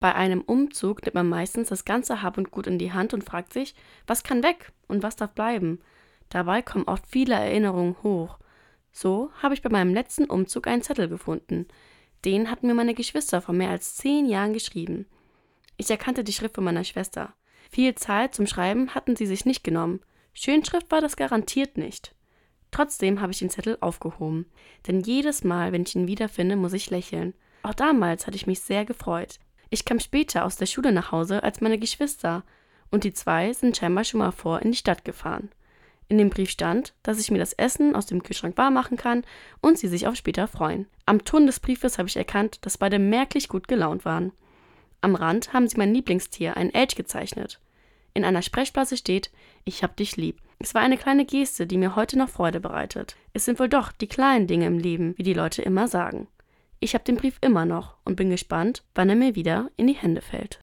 Bei einem Umzug nimmt man meistens das ganze Hab und Gut in die Hand und fragt sich, was kann weg und was darf bleiben. Dabei kommen oft viele Erinnerungen hoch. So habe ich bei meinem letzten Umzug einen Zettel gefunden. Den hatten mir meine Geschwister vor mehr als zehn Jahren geschrieben. Ich erkannte die Schrift von meiner Schwester. Viel Zeit zum Schreiben hatten sie sich nicht genommen. Schönschrift war das garantiert nicht. Trotzdem habe ich den Zettel aufgehoben, denn jedes Mal, wenn ich ihn wiederfinde, muss ich lächeln. Auch damals hatte ich mich sehr gefreut. Ich kam später aus der Schule nach Hause als meine Geschwister, und die zwei sind scheinbar schon mal vor in die Stadt gefahren. In dem Brief stand, dass ich mir das Essen aus dem Kühlschrank warm machen kann und sie sich auf später freuen. Am Ton des Briefes habe ich erkannt, dass beide merklich gut gelaunt waren. Am Rand haben sie mein Lieblingstier, ein Elch, gezeichnet. In einer Sprechblase steht, ich hab dich lieb. Es war eine kleine Geste, die mir heute noch Freude bereitet. Es sind wohl doch die kleinen Dinge im Leben, wie die Leute immer sagen. Ich habe den Brief immer noch und bin gespannt, wann er mir wieder in die Hände fällt.